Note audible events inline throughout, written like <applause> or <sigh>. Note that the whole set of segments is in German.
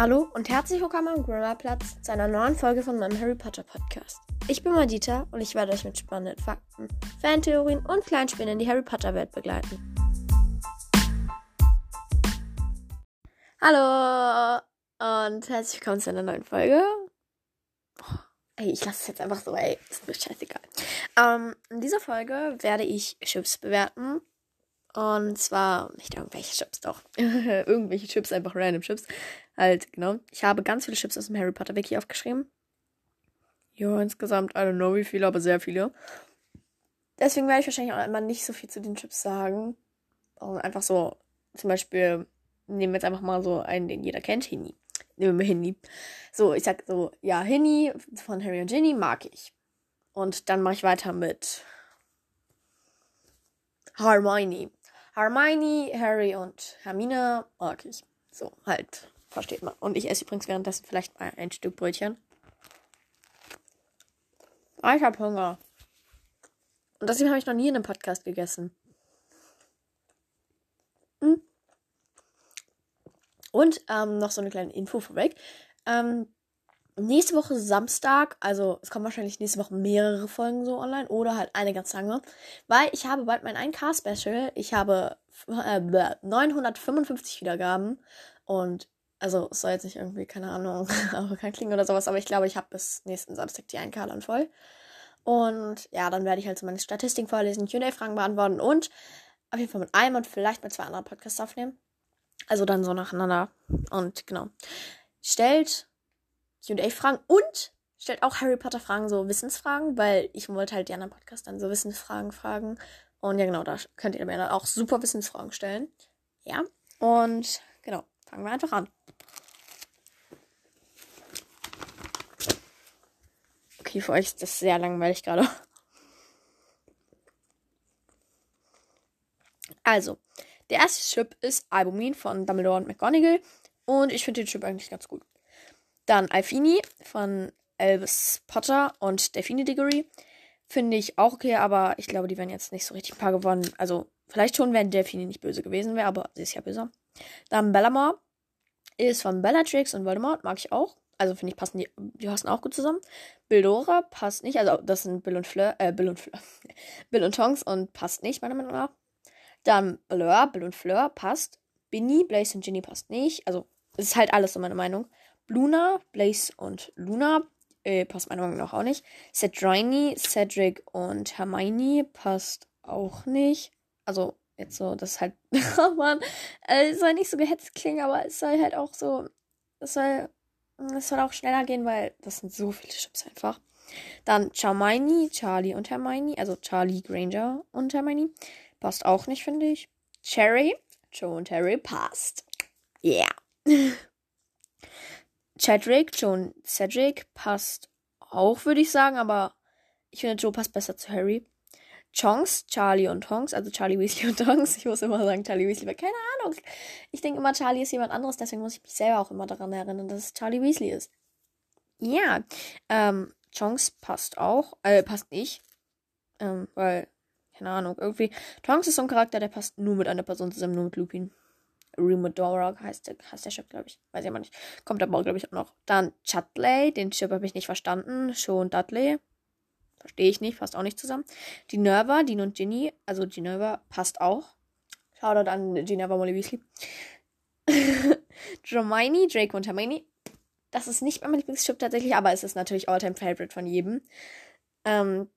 Hallo und herzlich willkommen am Grillerplatz zu einer neuen Folge von meinem Harry Potter Podcast. Ich bin Madita und ich werde euch mit spannenden Fakten, Fantheorien und Kleinspielen in die Harry Potter Welt begleiten. Hallo und herzlich willkommen zu einer neuen Folge. Oh, ey, ich lasse es jetzt einfach so, ey, ist mir scheißegal. Ähm, in dieser Folge werde ich Chips bewerten und zwar nicht irgendwelche Chips, doch. <laughs> irgendwelche Chips, einfach random Chips. Halt, genau. Ich habe ganz viele Chips aus dem Harry Potter Wiki aufgeschrieben. Ja, insgesamt, I don't know wie viele, aber sehr viele. Deswegen werde ich wahrscheinlich auch immer nicht so viel zu den Chips sagen. Und einfach so, zum Beispiel, nehmen wir jetzt einfach mal so einen, den jeder kennt, Hinny. Nehmen wir Hinny. So, ich sag so, ja, Hinny von Harry und Ginny mag ich. Und dann mache ich weiter mit Hermione. Hermione, Harry und Hermine mag ich. So, halt. Versteht man. Und ich esse übrigens währenddessen vielleicht mal ein Stück Brötchen. Ah, ich habe Hunger. Und deswegen habe ich noch nie in einem Podcast gegessen. Hm. Und ähm, noch so eine kleine Info vorweg. Ähm, nächste Woche Samstag, also es kommen wahrscheinlich nächste Woche mehrere Folgen so online oder halt eine ganz lange, weil ich habe bald mein 1K-Special. Ich habe äh, 955 Wiedergaben und also es soll jetzt nicht irgendwie, keine Ahnung, <laughs> arrogant klingen oder sowas, aber ich glaube, ich habe bis nächsten Samstag die 1K dann voll. Und ja, dann werde ich halt so meine Statistiken vorlesen, Q&A-Fragen beantworten und auf jeden Fall mit einem und vielleicht mit zwei anderen Podcasts aufnehmen. Also dann so nacheinander. Und genau. Stellt QA-Fragen und stellt auch Harry Potter-Fragen, so Wissensfragen, weil ich wollte halt die anderen Podcasts dann so Wissensfragen fragen. Und ja, genau, da könnt ihr mir dann auch super Wissensfragen stellen. Ja, und genau, fangen wir einfach an. Okay, für euch ist das sehr langweilig gerade. Also, der erste Chip ist Albumin von Dumbledore und McGonagall. Und ich finde den Chip eigentlich ganz gut. Dann Alfini von Elvis Potter und Delphine Diggory. Finde ich auch okay, aber ich glaube, die wären jetzt nicht so richtig ein paar gewonnen. Also, vielleicht schon, wenn Delphine nicht böse gewesen wäre, aber sie ist ja böse. Dann Bellamore ist von Bellatrix und Voldemort, mag ich auch. Also, finde ich, passen die, die passen auch gut zusammen. Bildora passt nicht, also, das sind Bill und Fleur, äh, Bill und Fleur. <laughs> Bill und Tonks und passt nicht, meiner Meinung nach. Dann Blur, Bill und Fleur passt. Binny, Blaze und Ginny passt nicht. Also, es ist halt alles so meine Meinung. Luna, Blaze und Luna äh, passt meiner Meinung nach auch nicht. Cedrini, Cedric und Hermione passt auch nicht. Also jetzt so, das ist halt, <laughs> oh Mann, äh, es soll nicht so gehetzt klingen, aber es soll halt auch so, es soll, es soll auch schneller gehen, weil das sind so viele Chips einfach. Dann Charmini, Charlie und Hermione, also Charlie Granger und Hermione, passt auch nicht, finde ich. Cherry, Joe und Harry passt. Yeah. <laughs> Chadrick, Joe und Cedric passt auch, würde ich sagen, aber ich finde, Joe passt besser zu Harry. Chonks, Charlie und Tonks, also Charlie Weasley und Tonks. Ich muss immer sagen Charlie Weasley, weil keine Ahnung. Ich denke immer, Charlie ist jemand anderes, deswegen muss ich mich selber auch immer daran erinnern, dass es Charlie Weasley ist. Ja, ähm, Chonks passt auch, äh, passt nicht. Ähm, weil, keine Ahnung, irgendwie, Tonks ist so ein Charakter, der passt nur mit einer Person zusammen, nur mit Lupin. Remodora heißt der, heißt der Chip, glaube ich. Weiß ich aber nicht. Kommt aber, glaube ich, auch noch. Dann Chudley, den Chip habe ich nicht verstanden. Und Dudley. Verstehe ich nicht, passt auch nicht zusammen. Die Nerva, Dean und Ginny, also Ginevra passt auch. Shoutout an Ginevra Molly Weasley. <laughs> Hermione, Draco und Hermione. Das ist nicht mein Lieblingschip tatsächlich, aber es ist natürlich Alltime Favorite von jedem. Ähm,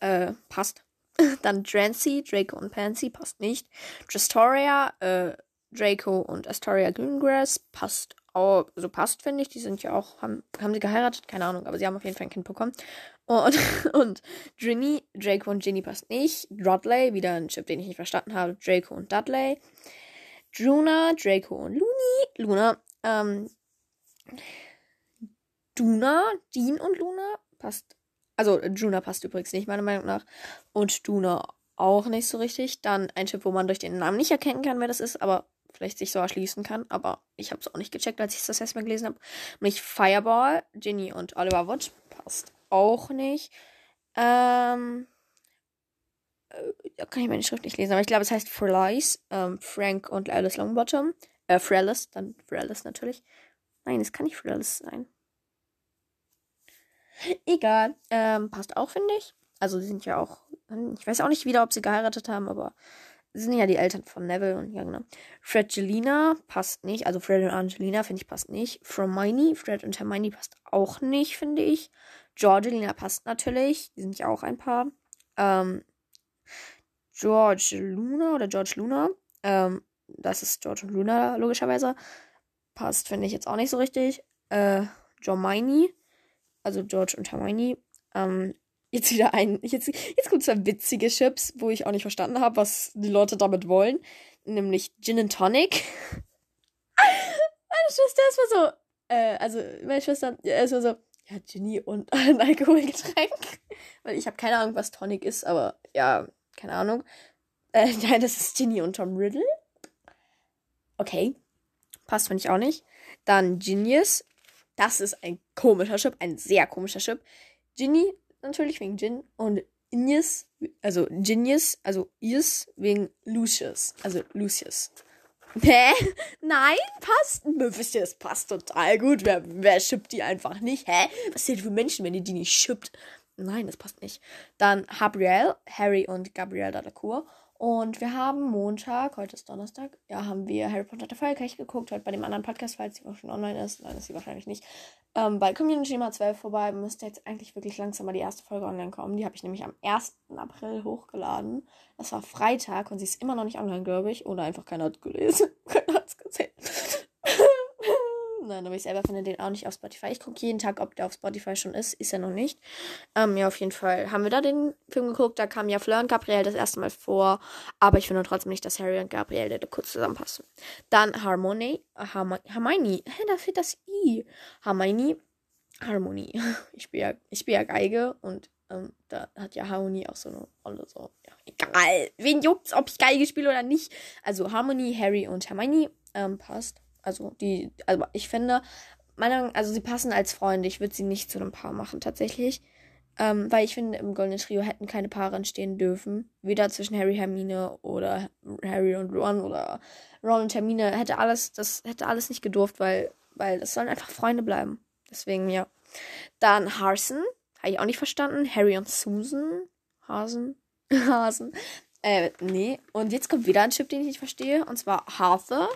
äh, passt. <laughs> Dann Drancy, Draco und Pansy passt nicht. Trastoria, äh, Draco und Astoria Greengrass passt auch, also passt, finde ich. Die sind ja auch, haben, haben sie geheiratet? Keine Ahnung, aber sie haben auf jeden Fall ein Kind bekommen. Und, <laughs> und Drinny, Draco und Ginny passt nicht. Dudley, wieder ein Chip, den ich nicht verstanden habe. Draco und Dudley. Druna, Draco und Luni. Luna, ähm, Duna, Dean und Luna passt also Juna passt übrigens nicht, meiner Meinung nach. Und Duna auch nicht so richtig. Dann ein Chip, wo man durch den Namen nicht erkennen kann, wer das ist, aber vielleicht sich so erschließen kann. Aber ich habe es auch nicht gecheckt, als ich das erstmal gelesen habe. Nämlich Fireball, Ginny und Oliver Wood. Passt auch nicht. Ähm. Äh, da kann ich meine Schrift nicht lesen, aber ich glaube, es heißt For Lies. Ähm, Frank und Alice Longbottom. Äh, Frelis, dann Frelis natürlich. Nein, es kann nicht Frelis sein. Egal. Ähm, passt auch, finde ich. Also, sie sind ja auch. Ich weiß auch nicht wieder, ob sie geheiratet haben, aber sind ja die Eltern von Neville und ja, genau. Fredgelina passt nicht. Also, Fred und Angelina, finde ich, passt nicht. Hermione, Fred und Hermione passt auch nicht, finde ich. Georgelina passt natürlich. Die sind ja auch ein Paar. Ähm, George Luna oder George Luna. Ähm, das ist George und Luna, logischerweise. Passt, finde ich jetzt auch nicht so richtig. Äh, Hermione. Also George und Hermione. Ähm, jetzt wieder ein. Jetzt, jetzt kommt zwei witzige Chips, wo ich auch nicht verstanden habe, was die Leute damit wollen. Nämlich Gin and Tonic. <laughs> meine Schwester ist mal so. Äh, also, meine Schwester ist mal so. Ja, Ginny und <laughs> ein Alkoholgetränk. Weil ich habe keine Ahnung, was Tonic ist, aber ja, keine Ahnung. Äh, <laughs> nein, das ist Ginny und Tom Riddle. Okay. Passt, finde ich auch nicht. Dann Genius. Das ist ein komischer Chip, ein sehr komischer Chip. Ginny, natürlich wegen Gin. Und Inius, also Genius, also Is wegen Lucius. Also Lucius. Hä? Nein, passt. Mephistus passt total gut. Wer, wer schippt die einfach nicht? Hä? Was sind für Menschen, wenn ihr die nicht schippt? Nein, das passt nicht. Dann Gabriel, Harry und Gabrielle Delacour. Und wir haben Montag, heute ist Donnerstag, ja, haben wir Harry Potter der Feuerkelch geguckt, heute bei dem anderen Podcast, falls sie auch schon online ist. Nein, ist sie wahrscheinlich nicht. Ähm, bei Community Nummer 12 vorbei, müsste jetzt eigentlich wirklich langsam mal die erste Folge online kommen. Die habe ich nämlich am 1. April hochgeladen. Das war Freitag und sie ist immer noch nicht online, glaube ich. Oder einfach keiner hat gelesen. <laughs> keiner Nein, aber ich selber finde den auch nicht auf Spotify. Ich gucke jeden Tag, ob der auf Spotify schon ist. Ist er noch nicht. Ähm, ja, auf jeden Fall haben wir da den Film geguckt. Da kam ja Fleur und Gabrielle das erste Mal vor. Aber ich finde trotzdem nicht, dass Harry und Gabrielle da kurz zusammenpassen. Dann Harmony. Harm Hermione. Hä, da fehlt das I. Hermione. Harmonie. <laughs> Ich spiele ja, spiel ja Geige und ähm, da hat ja Harmonie auch so eine Rolle. So. Ja, egal. Wen juckt's, ob ich Geige spiele oder nicht? Also Harmony, Harry und Hermione ähm, passt. Also die, also ich finde, meine, also sie passen als Freunde. Ich würde sie nicht zu einem Paar machen, tatsächlich. Ähm, weil ich finde, im Goldenen Trio hätten keine Paare entstehen dürfen. Weder zwischen Harry, Hermine oder Harry und Ron oder Ron und Hermine. Hätte alles, das hätte alles nicht gedurft, weil, weil das sollen einfach Freunde bleiben. Deswegen, ja. Dann Harson. Habe ich auch nicht verstanden. Harry und Susan. Hasen. <laughs> Hasen. Äh, nee. Und jetzt kommt wieder ein Chip, den ich nicht verstehe. Und zwar Arthur.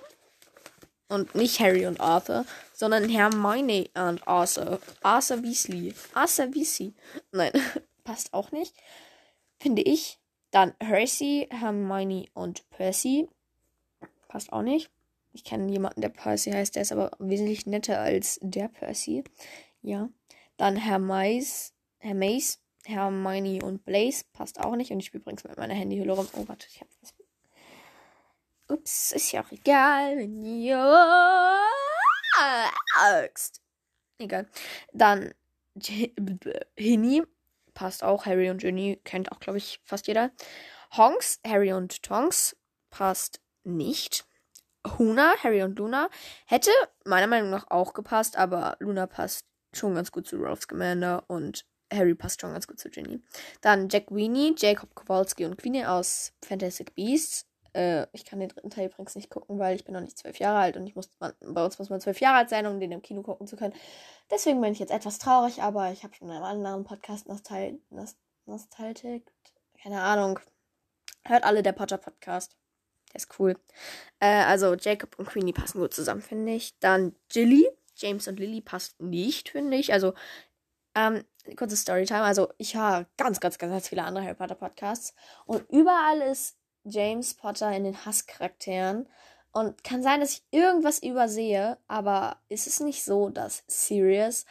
Und nicht Harry und Arthur, sondern Hermione und Arthur. Arthur Weasley. Arthur Weasley. Nein, <laughs> passt auch nicht. Finde ich. Dann Percy, Hermione und Percy. Passt auch nicht. Ich kenne jemanden, der Percy heißt, der ist aber wesentlich netter als der Percy. Ja. Dann Hermais, Hermais, Hermione und Blaze. Passt auch nicht. Und ich spiele übrigens mit meiner Handyhülle rum. Oh, warte, ich habe was Ups, ist ja auch egal, wenn ihr Angst. Egal. Dann <laughs> Hinny passt auch. Harry und Ginny kennt auch, glaube ich, fast jeder. Honks, Harry und Tonks passt nicht. Huna, Harry und Luna hätte meiner Meinung nach auch gepasst, aber Luna passt schon ganz gut zu Ralph Scamander und Harry passt schon ganz gut zu Ginny. Dann Jack Weenie, Jacob Kowalski und Queenie aus Fantastic Beasts äh, ich kann den dritten Teil übrigens nicht gucken, weil ich bin noch nicht zwölf Jahre alt und ich muss, man, bei uns muss man zwölf Jahre alt sein, um den im Kino gucken zu können. Deswegen bin ich jetzt etwas traurig, aber ich habe schon in einem anderen Podcast Nostal Nostaltik, keine Ahnung. Hört alle der Potter Podcast. Der ist cool. Äh, also Jacob und Queenie passen gut zusammen, finde ich. Dann Jilly. James und Lily passt nicht, finde ich. Also, ähm, kurze Storytime. Also, ich höre ganz, ganz, ganz, ganz viele andere Harry Potter Podcasts. Und überall ist James Potter in den Hasscharakteren. Und kann sein, dass ich irgendwas übersehe, aber ist es nicht so, dass Sirius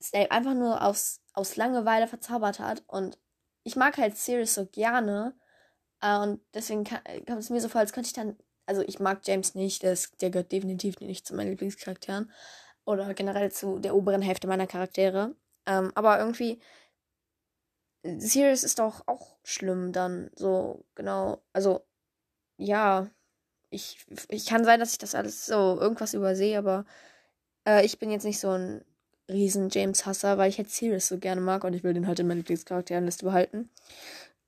Snape einfach nur aus, aus Langeweile verzaubert hat? Und ich mag halt Sirius so gerne. Äh, und deswegen kommt es mir so vor, als könnte ich dann. Also, ich mag James nicht, der, ist, der gehört definitiv nicht zu meinen Lieblingscharakteren. Oder generell zu der oberen Hälfte meiner Charaktere. Ähm, aber irgendwie Sirius ist doch auch schlimm dann. So, genau. Also, ja. Ich, ich kann sein, dass ich das alles so irgendwas übersehe, aber äh, ich bin jetzt nicht so ein riesen James-Hasser, weil ich halt Sirius so gerne mag und ich will den halt in meiner Lieblingscharakterinliste behalten.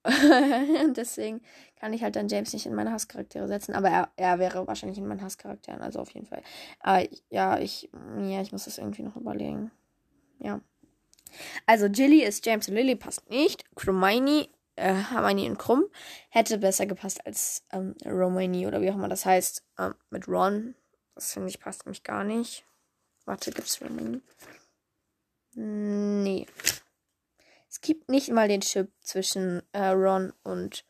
Und <laughs> deswegen kann ich halt dann James nicht in meine Hasscharaktere setzen. Aber er, er wäre wahrscheinlich in meinen Hasscharakteren, also auf jeden Fall. Aber ja, ich, ja, ich muss das irgendwie noch überlegen. Ja. Also Jilly ist James und Lily passt nicht. Hermione, äh, Hermione und Krumm hätte besser gepasst als ähm, Romani oder wie auch immer das heißt ähm, mit Ron. Das finde ich passt nämlich gar nicht. Warte, gibt's Romani? Nee. Es gibt nicht mal den Chip zwischen äh, Ron und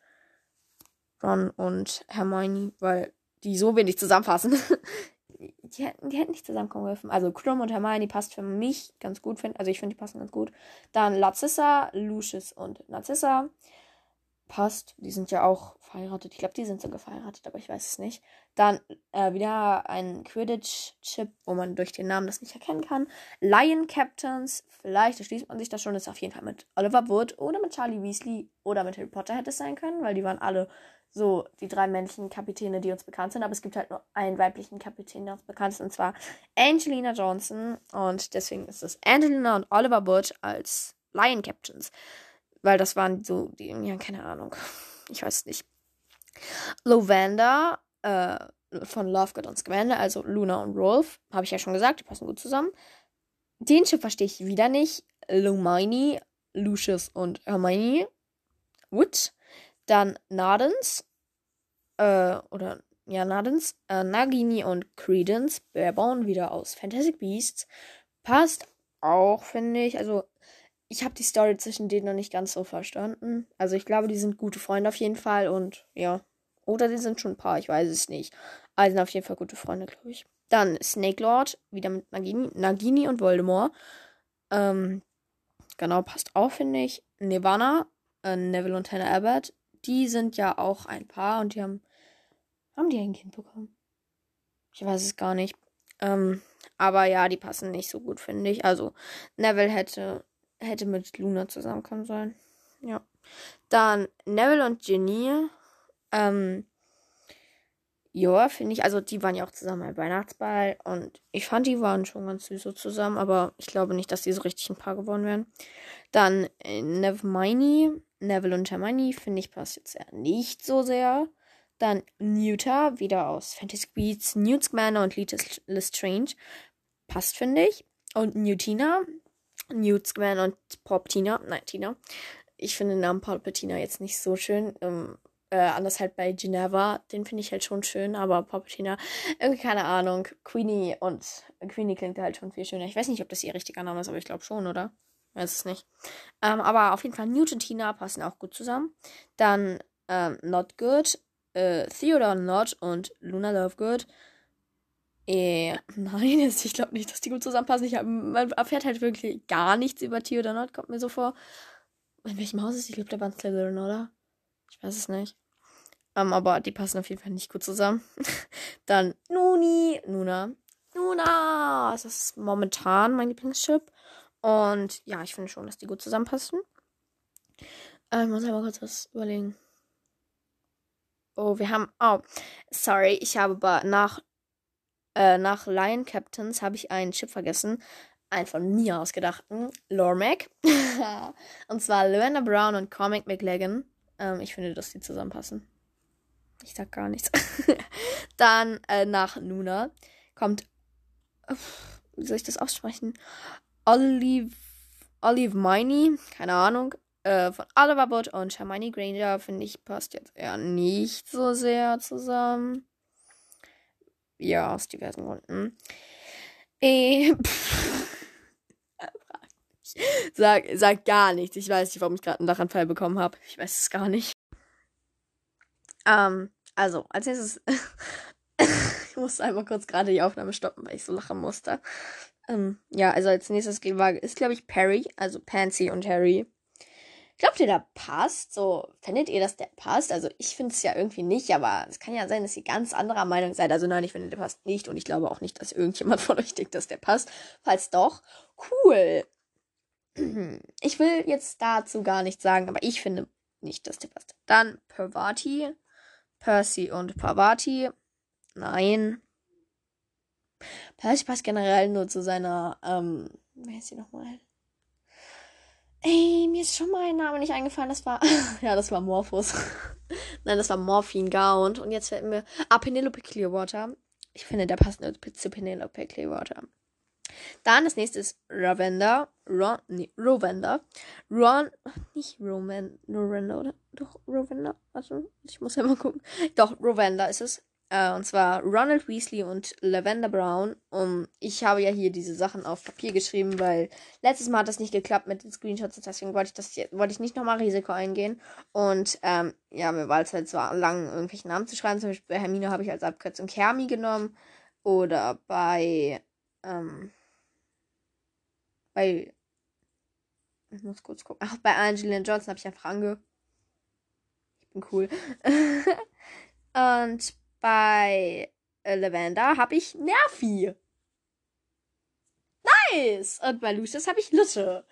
Ron und Hermione, weil die so wenig zusammenfassen. <laughs> die, hätten, die nicht zusammenkommen dürfen. Also Krumm und Hermione passt für mich ganz gut. Find, also ich finde, die passen ganz gut. Dann Larcissa, Lucius und Narcissa passt. Die sind ja auch verheiratet. Ich glaube, die sind sogar verheiratet, aber ich weiß es nicht. Dann äh, wieder ein Quidditch-Chip, wo man durch den Namen das nicht erkennen kann. Lion Captains, vielleicht da schließt man sich das schon, ist auf jeden Fall mit Oliver Wood oder mit Charlie Weasley oder mit Harry Potter hätte es sein können, weil die waren alle so die drei männlichen Kapitäne, die uns bekannt sind. Aber es gibt halt nur einen weiblichen Kapitän, der uns bekannt ist, und zwar Angelina Johnson. Und deswegen ist es Angelina und Oliver Wood als Lion Captains. Weil das waren so, die, ja, keine Ahnung. Ich weiß nicht. Lavender äh, von Lovegood und Scamander, also Luna und Rolf, habe ich ja schon gesagt, die passen gut zusammen. Den Chip verstehe ich wieder nicht. Lumini, Lucius und Hermione. Wood. Dann Nardens. Äh, oder, ja, Nardens. Äh, Nagini und Credence. Barebone wieder aus Fantastic Beasts. Passt auch, finde ich. Also, ich habe die Story zwischen denen noch nicht ganz so verstanden. Also ich glaube, die sind gute Freunde auf jeden Fall und ja. Oder die sind schon ein paar, ich weiß es nicht. Die sind auf jeden Fall gute Freunde, glaube ich. Dann Snake Lord, wieder mit Nagini, Nagini und Voldemort. Ähm, genau, passt auch, finde ich. Nirvana, äh, Neville und Hannah Abbott. Die sind ja auch ein Paar und die haben. Haben die ein Kind bekommen? Ich weiß es gar nicht. Ähm, aber ja, die passen nicht so gut, finde ich. Also, Neville hätte hätte mit Luna zusammenkommen sollen. Ja. Dann Neville und Ginny. Ähm, ja, finde ich. Also, die waren ja auch zusammen beim Weihnachtsball. Und ich fand, die waren schon ganz süß so zusammen. Aber ich glaube nicht, dass die so richtig ein Paar geworden wären. Dann äh, Neville, Neville und Hermione, finde ich, passt jetzt eher nicht so sehr. Dann Newta, wieder aus Fantasy Beats, Newt Scamander und Liz Lestrange. Passt, finde ich. Und Newtina, Newt Scamander und Palpatine. Nein, Tina. Ich finde den Namen Palpatine jetzt nicht so schön. Ähm, äh, anders halt bei Geneva, den finde ich halt schon schön, aber Palpatine, irgendwie keine Ahnung. Queenie und Queenie klingt halt schon viel schöner. Ich weiß nicht, ob das ihr richtiger Name ist, aber ich glaube schon, oder? Weiß es nicht. Ähm, aber auf jeden Fall Newt und Tina passen auch gut zusammen. Dann ähm, Not Good, äh, Theodore Not und Luna Lovegood äh, <laughs> nein, ich glaube nicht, dass die gut zusammenpassen. Ich hab, man erfährt halt wirklich gar nichts über Theodor Not, kommt mir so vor. In welchem Haus ist? Ich glaube, der war in Slytherin, oder? Ich weiß es nicht. Ähm, aber die passen auf jeden Fall nicht gut zusammen. <laughs> Dann Nuni, Nuna. Nuna! Das ist momentan mein Lieblingschip. Und ja, ich finde schon, dass die gut zusammenpassen. Ähm, muss aber kurz was überlegen. Oh, wir haben. Oh, sorry, ich habe aber nach äh, nach Lion Captains habe ich einen Chip vergessen. Einen von mir ausgedachten. Lormac. <laughs> und zwar Lavender Brown und Cormac McLagan. Ähm, ich finde, dass die zusammenpassen. Ich sag gar nichts. <laughs> Dann äh, nach Nuna kommt. Wie soll ich das aussprechen? Olive. Olive Miney. Keine Ahnung. Äh, von Oliver Wood und Hermione Granger, finde ich, passt jetzt eher nicht so sehr zusammen. Ja, aus diversen Gründen. Äh, <laughs> sag, sag gar nichts. Ich weiß nicht, warum ich gerade einen Lachanfall bekommen habe. Ich weiß es gar nicht. Ähm, also, als nächstes. <laughs> ich musste einmal kurz gerade die Aufnahme stoppen, weil ich so lachen musste. Ähm, ja, also als nächstes ist, glaube ich, Perry, also Pansy und Harry. Glaubt ihr, der passt? So, findet ihr, dass der passt? Also, ich finde es ja irgendwie nicht, aber es kann ja sein, dass ihr ganz anderer Meinung seid. Also, nein, ich finde, der passt nicht und ich glaube auch nicht, dass irgendjemand <laughs> von euch denkt, dass der passt. Falls doch, cool. <clears throat> Ich will jetzt dazu gar nichts sagen, aber ich finde nicht, dass der passt. Dann Pervati. Percy und Parvati. Nein. Percy passt generell nur zu seiner, ähm, wer ist sie nochmal? Ey, mir ist schon mal ein Name nicht eingefallen. Das war. <laughs> ja, das war Morphos. <laughs> Nein, das war Morphine Gaunt. Und jetzt fällt mir. Ah, Penelope Clearwater. Ich finde, der passt nur zu Penelope Clearwater. Dann das nächste ist Ravender. Ron, nee, Rovender. Ron, nicht Roman, Rovender, oder? Doch, Rovender. Warte, ich muss ja mal gucken. Doch, Rovender ist es. Äh, und zwar Ronald Weasley und Lavender Brown. Um, ich habe ja hier diese Sachen auf Papier geschrieben, weil letztes Mal hat das nicht geklappt mit den Screenshots. Deswegen wollte ich das hier, wollte ich nicht nochmal Risiko eingehen. Und ähm, ja, mir war es halt so lang, irgendwelche Namen zu schreiben. Zum Beispiel bei Hermine habe ich als Abkürzung Hermi genommen. Oder bei ähm, bei. Ich muss kurz gucken. Ach, bei Angelina Johnson habe ich einfach ange. Ich bin cool. <laughs> Und bei äh, Lavender habe ich Nervi. Nice! Und bei Lucius habe ich Lutte.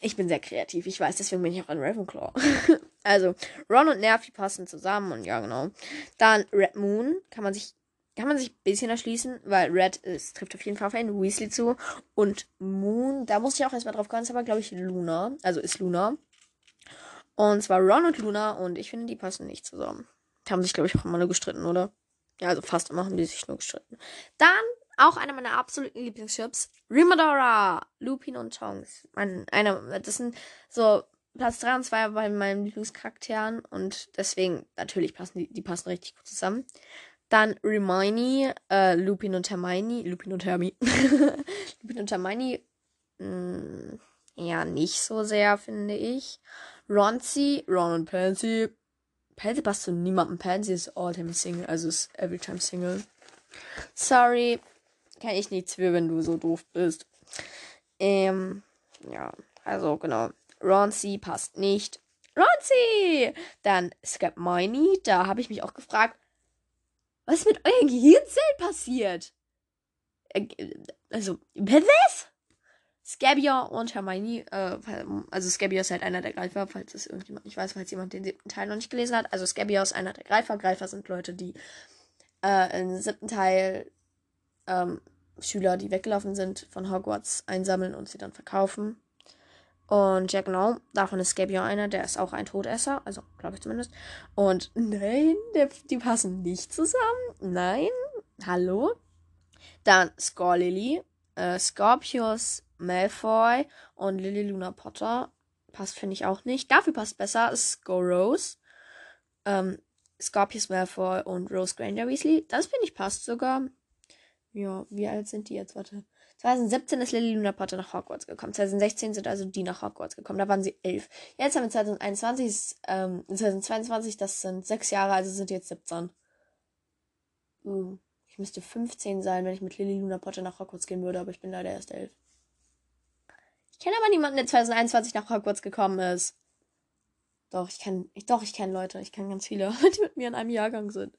Ich bin sehr kreativ, ich weiß, deswegen bin ich auch ein Ravenclaw. <laughs> also, Ron und Nervi passen zusammen und ja, genau. Dann Red Moon kann man sich kann man sich ein bisschen erschließen, weil Red ist, trifft auf jeden Fall auf einen Weasley zu. Und Moon, da muss ich auch erstmal drauf kommen, ist aber, glaube ich, Luna. Also ist Luna. Und zwar Ron und Luna und ich finde, die passen nicht zusammen. Die haben sich, glaube ich, auch immer nur gestritten, oder? Ja, also fast immer haben die sich nur gestritten. Dann auch einer meiner absoluten Lieblingschips. Rimadora, Lupin und Tongs. Mein, einer, das sind so Platz 3 und 2 bei meinen Lieblingscharakteren und deswegen, natürlich passen die, die passen richtig gut zusammen. Dann Hermione, äh, Lupin und Hermione, Lupin und Hermi. <laughs> Lupin und Hermione, mh, mm, ja, nicht so sehr, finde ich. Ronzi, Ron und Pansy. Pansy passt zu niemandem. Pansy ist all-time Single, also ist every-time Single. Sorry, kann ich nichts für, wenn du so doof bist. Ähm, ja, also genau. Ronzi passt nicht. Ronzi! Dann Scapmini, da habe ich mich auch gefragt, was mit euren Gehirnzellen passiert? Äh, also, was? Scabier und Hermione, äh, also Scabier ist halt einer der Greifer, falls es irgendjemand nicht weiß, falls jemand den siebten Teil noch nicht gelesen hat. Also Scabier ist einer der Greifer. Greifer sind Leute, die äh, im siebten Teil ähm, Schüler, die weggelaufen sind, von Hogwarts einsammeln und sie dann verkaufen. Und ja, genau, davon ist Scabion einer, der ist auch ein Todesser, also glaube ich zumindest. Und nein, der, die passen nicht zusammen. Nein, hallo. Dann Scorlily, äh, Scorpius Malfoy und Lily Luna Potter. Passt, finde ich auch nicht. Dafür passt besser Scorose, ähm, Scorpius Malfoy und Rose Granger Weasley. Das finde ich passt sogar. Ja, wie alt sind die jetzt? Warte. 2017 ist Lily Luna Potter nach Hogwarts gekommen. 2016 sind also die nach Hogwarts gekommen. Da waren sie elf. Jetzt haben wir 2021, ähm, 2022, das sind sechs Jahre, also sind jetzt 17. Uh, ich müsste 15 sein, wenn ich mit Lily Luna Potter nach Hogwarts gehen würde, aber ich bin leider erst elf. Kenne aber niemanden, der 2021 nach Hogwarts gekommen ist. Doch, ich kenne, ich, doch, ich kenne Leute. Ich kenne ganz viele, <laughs> die mit mir in einem Jahrgang sind.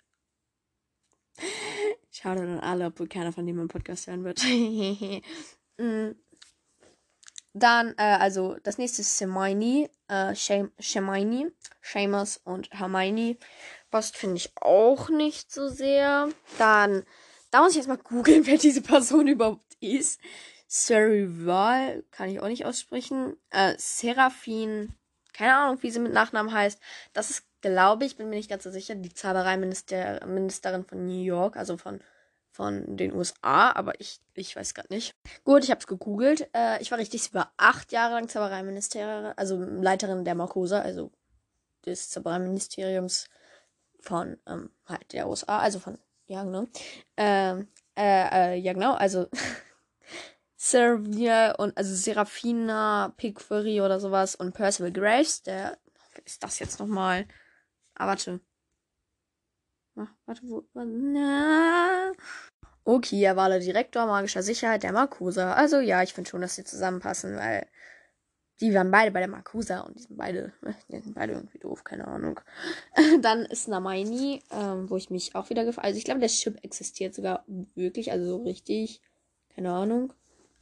Schade an alle, obwohl keiner von denen im Podcast hören wird. <laughs> mm. Dann, äh, also, das nächste ist Hermione, äh, Hermione, Seamus und Hermione. Passt, finde ich auch nicht so sehr. Dann, da muss ich erstmal <laughs> googeln, wer diese Person überhaupt ist. Serival, kann ich auch nicht aussprechen. Äh, Seraphine, keine Ahnung, wie sie mit Nachnamen heißt. Das ist glaube ich, bin mir nicht ganz so sicher, die Zaubereiministerin von New York, also von, von den USA, aber ich, ich weiß gerade nicht. Gut, ich habe es gegoogelt. Äh, ich war richtig, sie war acht Jahre lang Zaubereiministerin, also Leiterin der Marcosa, also des Zaubereiministeriums von ähm, halt der USA, also von, ja genau. Ähm, äh, äh, ja genau, also <laughs> Servia und also Serafina Pickfury oder sowas und Percival Graves, der ist das jetzt nochmal? Ah, warte. Ach, warte, wo. Na. Okay, er war der Direktor magischer Sicherheit der Markusa. Also ja, ich finde schon, dass sie zusammenpassen, weil die waren beide bei der Markusa und die sind beide, <laughs> die sind beide irgendwie doof, keine Ahnung. <laughs> Dann ist Namaini, ähm, wo ich mich auch wieder gefragt Also ich glaube, der Chip existiert sogar wirklich, also so richtig, keine Ahnung.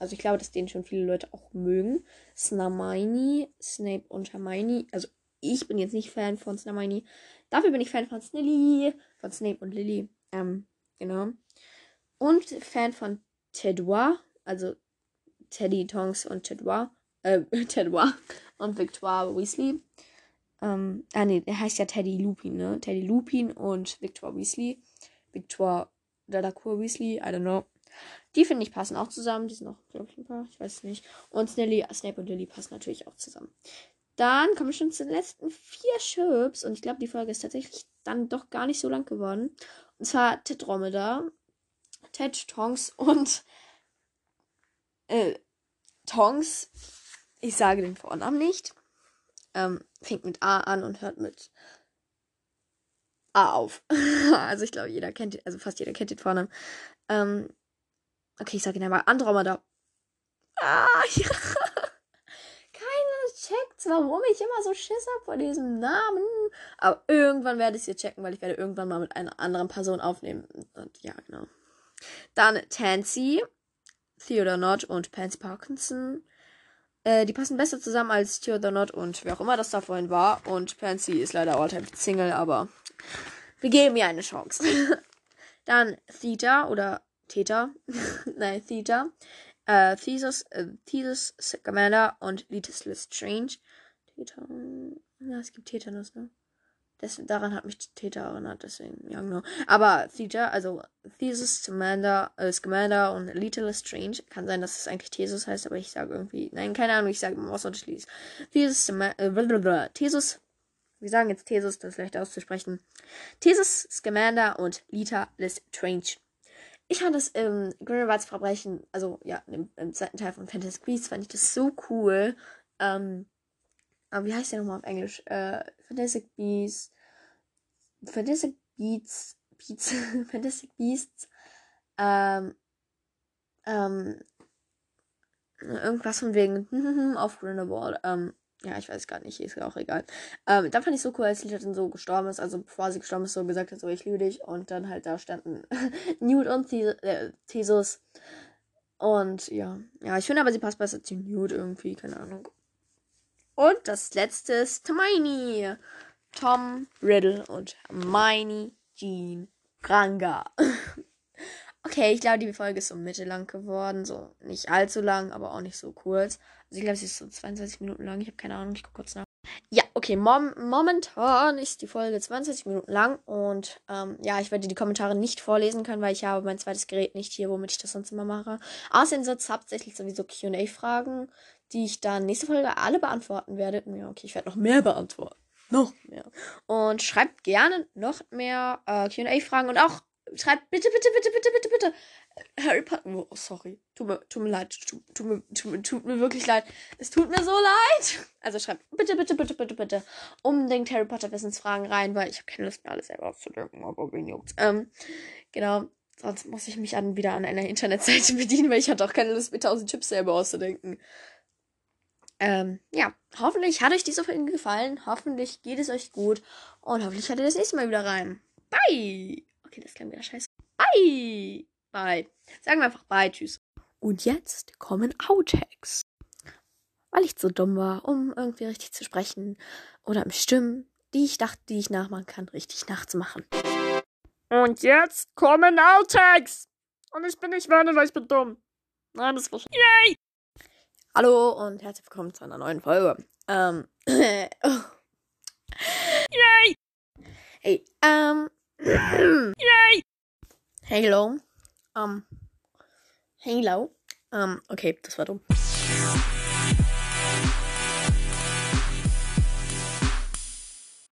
Also ich glaube, dass den schon viele Leute auch mögen. Snamaini, Snape und Hermione, also ich bin jetzt nicht Fan von Snarmini. Dafür bin ich Fan von Snilly, von Snape und Lily. Ähm, genau. Und Fan von Tedua, also Teddy, Tongs und Tedua. äh, <laughs> Tedward und Victoire Weasley. Ähm, ah nee, der heißt ja Teddy Lupin, ne? Teddy Lupin und Victoire Weasley. Victoire Delacour Weasley, I don't know. Die finde ich passen auch zusammen. Die sind auch, glaube ich, ein paar. Ich weiß es nicht. Und Snelly, Snape und Lily passen natürlich auch zusammen. Dann kommen wir schon zu den letzten vier Chips. Und ich glaube, die Folge ist tatsächlich dann doch gar nicht so lang geworden. Und zwar Tetromeda, Ted, Tongs und äh, Tongs. Ich sage den Vornamen nicht. Ähm, fängt mit A an und hört mit A auf. <laughs> also ich glaube, jeder kennt, also fast jeder kennt den Vornamen. Ähm, okay, ich sage ihn einmal. Andromeda. Ah, <laughs> ja. Keiner checkt, warum ich immer so Schiss habe vor diesem Namen. Aber irgendwann werde ich es hier checken, weil ich werde irgendwann mal mit einer anderen Person aufnehmen. Und ja, genau. Dann Tansy, Theodore Nott und Pansy Parkinson. Äh, die passen besser zusammen als Theodore Nott und wer auch immer das da vorhin war. Und Pansy ist leider Alltime Single, aber wir geben ihr eine Chance. <laughs> Dann Theta oder Theta. <laughs> Nein, Theta. Äh, Thesis, äh, Thesis, Scamander und Litis Lestrange. Theta. Ja, es gibt Tetanus, ne? Das, daran hat mich Theta erinnert, deswegen, ja, genau. Aber Theta, also Thesis, Scamander, äh, Scamander und Little Lestrange. Kann sein, dass es eigentlich Thesis heißt, aber ich sage irgendwie, nein, keine Ahnung, ich sage immer was unterschiedliches. Thesis, äh, Thesis, wir sagen jetzt Thesis, das ist leicht auszusprechen. Thesis, Scamander und Lita Lestrange. Ich fand das im Grindelwalds Verbrechen, also ja, im, im, zweiten Teil von Fantastic Beasts, fand ich das so cool. Ähm, aber wie heißt der nochmal auf Englisch? Äh, Fantastic Beasts. Fantastic Beasts. Beats. <laughs> Fantastic Beasts. Ähm, ähm, irgendwas von wegen <laughs> auf Grindelwald. Ähm, ja, ich weiß gar nicht, ist ja auch egal. Ähm, dann fand ich so cool, als Lita dann so gestorben ist, also bevor sie gestorben ist, so gesagt hat, so ich liebe dich. Und dann halt da standen <laughs> Newt und Th äh. Und ja, ja, ich finde aber, sie passt besser zu Newt irgendwie, keine Ahnung. Und das letzte ist Hermione. Tom Riddle und Hermione Jean Ranga. <laughs> okay, ich glaube, die Folge ist so mittellang geworden. So nicht allzu lang, aber auch nicht so kurz. Also ich glaube, sie ist so 22 Minuten lang. Ich habe keine Ahnung, ich gucke kurz nach. Ja, okay, mom momentan ist die Folge 22 Minuten lang und ähm, ja, ich werde die Kommentare nicht vorlesen können, weil ich habe mein zweites Gerät nicht hier, womit ich das sonst immer mache. Außerdem sind es hauptsächlich sowieso Q&A-Fragen, die ich dann nächste Folge alle beantworten werde. Ja, okay, ich werde noch mehr beantworten. Noch mehr. Und schreibt gerne noch mehr äh, Q&A-Fragen und auch schreibt bitte, bitte, bitte, bitte, bitte, bitte Harry Potter. Oh, sorry. Tut mir, tut mir leid. Tut, tut, mir, tut, mir, tut mir wirklich leid. Es tut mir so leid. Also schreibt bitte, bitte, bitte, bitte, bitte unbedingt Harry Potter Wissensfragen rein, weil ich habe keine Lust mehr, alles selber auszudenken, aber wen juckt's. Ähm, genau. Sonst muss ich mich an, wieder an einer Internetseite <laughs> bedienen, weil ich hatte auch keine Lust, mir tausend Tipps selber auszudenken. Ähm, ja, hoffentlich hat euch diese Folge gefallen. Hoffentlich geht es euch gut. Und hoffentlich hört ihr das nächste Mal wieder rein. Bye! Okay, das klingt wieder scheiße. Bye! Bye. Sagen wir einfach Bye, tschüss. Und jetzt kommen Outtakes. Weil ich zu dumm war, um irgendwie richtig zu sprechen oder im Stimmen, die ich dachte, die ich nachmachen kann, richtig nachzumachen. Und jetzt kommen Outtakes. Und ich bin nicht Werner, weil ich bin dumm. Nein, das war schon. Yay! Hallo und herzlich willkommen zu einer neuen Folge. Ähm. oh. <laughs> Yay! Hey, ähm. Yay! Hello. Ähm. Halo. Ähm, okay, das war dumm.